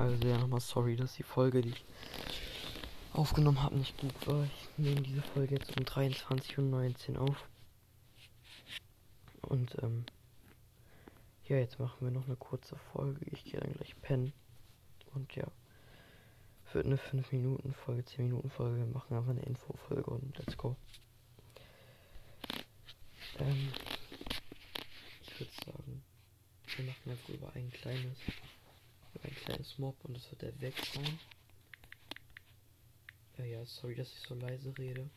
Also ja, nochmal sorry, dass die Folge, die ich aufgenommen habe, nicht gut war. Ich nehme diese Folge jetzt um 23.19 Uhr auf. Und ähm, ja, jetzt machen wir noch eine kurze Folge. Ich gehe dann gleich pennen. Und ja, wird eine 5 Minuten Folge, 10 Minuten Folge. Wir machen einfach eine Info-Folge und let's go. Ähm, ich würde sagen, wir machen einfach über ein kleines, ein kleines Mob und das wird der wegschauen. Ja, ja, sorry, dass ich so leise rede.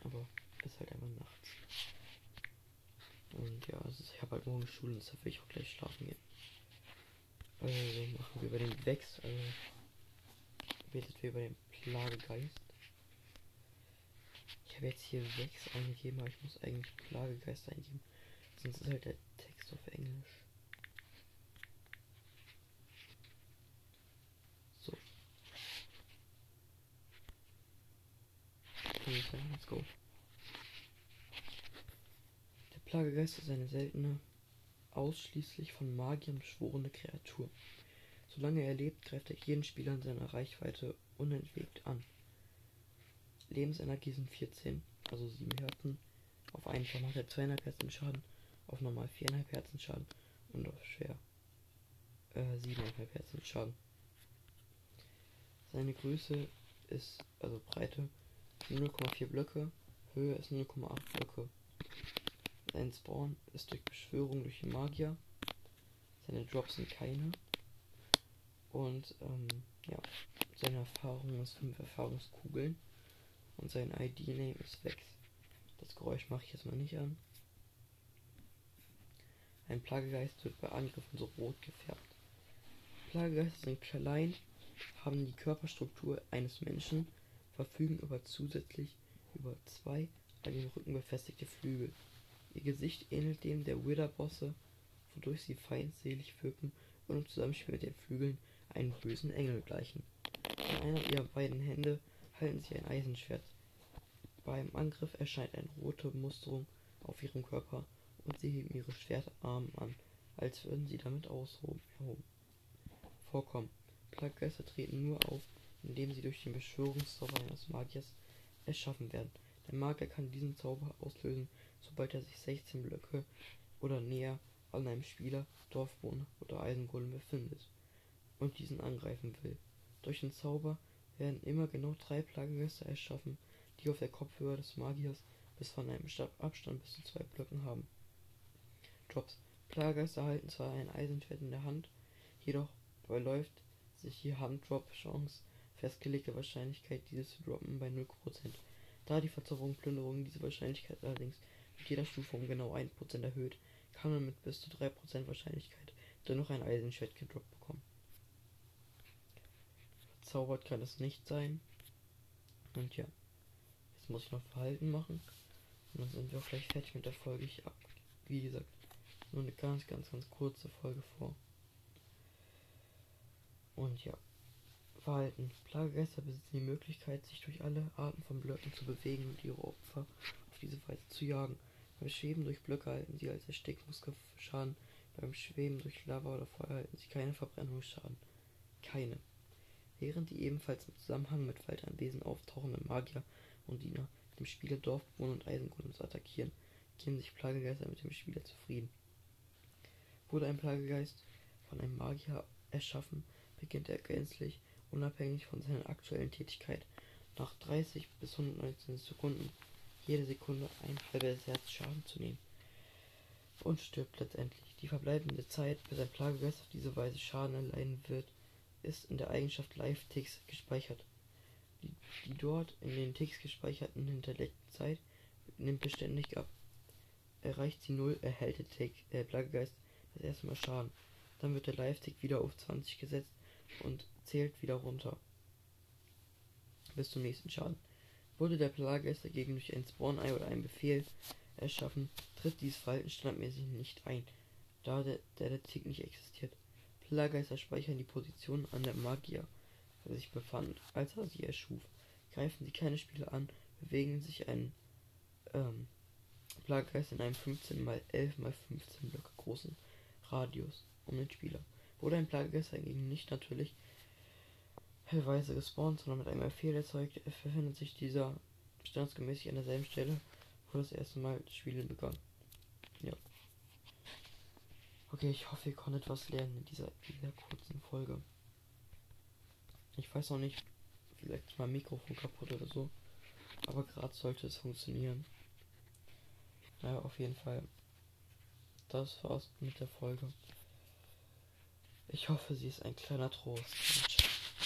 Aber es ist halt einfach nachts. Und ja, also ich habe halt morgen Schule, deshalb will ich auch gleich schlafen gehen. Also machen wir über den Wex, also betet wir über den Plagegeist. Ich habe jetzt hier Wex eingegeben, aber ich muss eigentlich Plagegeist eingeben. Sonst ist halt der Text auf Englisch. So. Let's go. Plagegeist ist eine seltene, ausschließlich von Magiern beschworene Kreatur. Solange er lebt, greift er jeden Spieler in seiner Reichweite unentwegt an. Lebensenergie sind 14, also 7 Herzen. Auf einen Fall macht er 2,5 Herzen Schaden, auf normal 4,5 Herzen Schaden und auf schwer äh, 7,5 Herzen Schaden. Seine Größe ist, also Breite, 0,4 Blöcke, Höhe ist 0,8 Blöcke. Sein Spawn ist durch Beschwörung durch den Magier. Seine Drops sind keine. Und ähm, ja, seine Erfahrung ist 5 Erfahrungskugeln. Und sein ID-Name ist Vex. Das Geräusch mache ich jetzt mal nicht an. Ein Plagegeist wird bei Angriffen so rot gefärbt. Plagegeister sind klein, haben die Körperstruktur eines Menschen, verfügen aber zusätzlich über zwei an den Rücken befestigte Flügel. Ihr Gesicht ähnelt dem der Wither-Bosse, wodurch sie feindselig wirken und im Zusammenspiel mit den Flügeln einen bösen Engel gleichen. In einer ihrer beiden Hände halten sie ein Eisenschwert. Beim Angriff erscheint eine rote Musterung auf ihrem Körper und sie heben ihre Schwertarme an, als würden sie damit aushoben. Vorkommen. Plaggeister treten nur auf, indem sie durch den Beschwörungszauber eines Magiers erschaffen werden. Der Magier kann diesen Zauber auslösen, sobald er sich 16 Blöcke oder näher an einem Spieler, Dorfbewohner oder Eisengolem befindet und diesen angreifen will. Durch den Zauber werden immer genau drei Plagegeister erschaffen, die auf der Kopfhöhe des Magiers bis von einem Abstand bis zu zwei Blöcken haben. Drops. Plagegeister halten zwar ein Eisenschwert in der Hand, jedoch verläuft sich die Handdrop-Chance festgelegte Wahrscheinlichkeit, dieses zu droppen, bei 0%. Da die Verzauberung Plünderung diese Wahrscheinlichkeit allerdings mit jeder Stufe um genau 1% erhöht, kann man mit bis zu 3% Wahrscheinlichkeit dennoch ein Eisenschwert gedroppt bekommen. Verzaubert kann es nicht sein. Und ja, jetzt muss ich noch Verhalten machen. Und dann sind wir auch gleich fertig mit der Folge. Ich ab, wie gesagt, nur eine ganz, ganz, ganz kurze Folge vor. Und ja. Verhalten. Plagegeister besitzen die Möglichkeit, sich durch alle Arten von Blöcken zu bewegen und ihre Opfer auf diese Weise zu jagen. Beim Schweben durch Blöcke halten sie als Erstickungsschaden. Beim Schweben durch Lava oder Feuer halten sie keine Verbrennungsschaden. Keine. Während die ebenfalls im Zusammenhang mit Waldanwesen auftauchenden Magier und Diener dem Spieler Dorfbewohner und Eisengolems attackieren, geben sich Plagegeister mit dem Spieler zufrieden. Wurde ein Plagegeist von einem Magier erschaffen, beginnt er gänzlich unabhängig von seiner aktuellen Tätigkeit nach 30 bis 119 Sekunden jede Sekunde ein halbes Herz Schaden zu nehmen und stirbt letztendlich. Die verbleibende Zeit, bis ein Plagegeist auf diese Weise Schaden erleiden wird, ist in der Eigenschaft Live-Ticks gespeichert. Die, die, dort in den Ticks gespeicherten hinterlegten Zeit nimmt beständig ab. Erreicht sie 0, erhält der Tick, äh, Plagegeist das erste Mal Schaden. Dann wird der Live-Tick wieder auf 20 gesetzt und zählt wieder runter. Bis zum nächsten Schaden. Wurde der Plageist dagegen durch ein Spawn-Ei oder einen Befehl erschaffen, tritt dieses Verhalten standardmäßig nicht ein, da der, der, der Tick nicht existiert. Plaggeister speichern die Position an der Magier, der sich befand, als er sie erschuf. Greifen sie keine Spieler an, bewegen sich ein ähm, Plagegeist in einem 15 x 11 x 15 Blöcke großen Radius um den Spieler Oder ein Plagegesser hingegen nicht natürlich hellweise gespawnt, sondern mit einem Fehler erzeugt, befindet sich dieser standesgemäß an derselben Stelle, wo das erste Mal Spielen begann. Ja. Okay, ich hoffe, ihr konntet was lernen in dieser, dieser kurzen Folge. Ich weiß noch nicht, vielleicht ist mein Mikrofon kaputt oder so. Aber gerade sollte es funktionieren. Naja, auf jeden Fall. Das war's mit der Folge. Ich hoffe, sie ist ein kleiner Trost.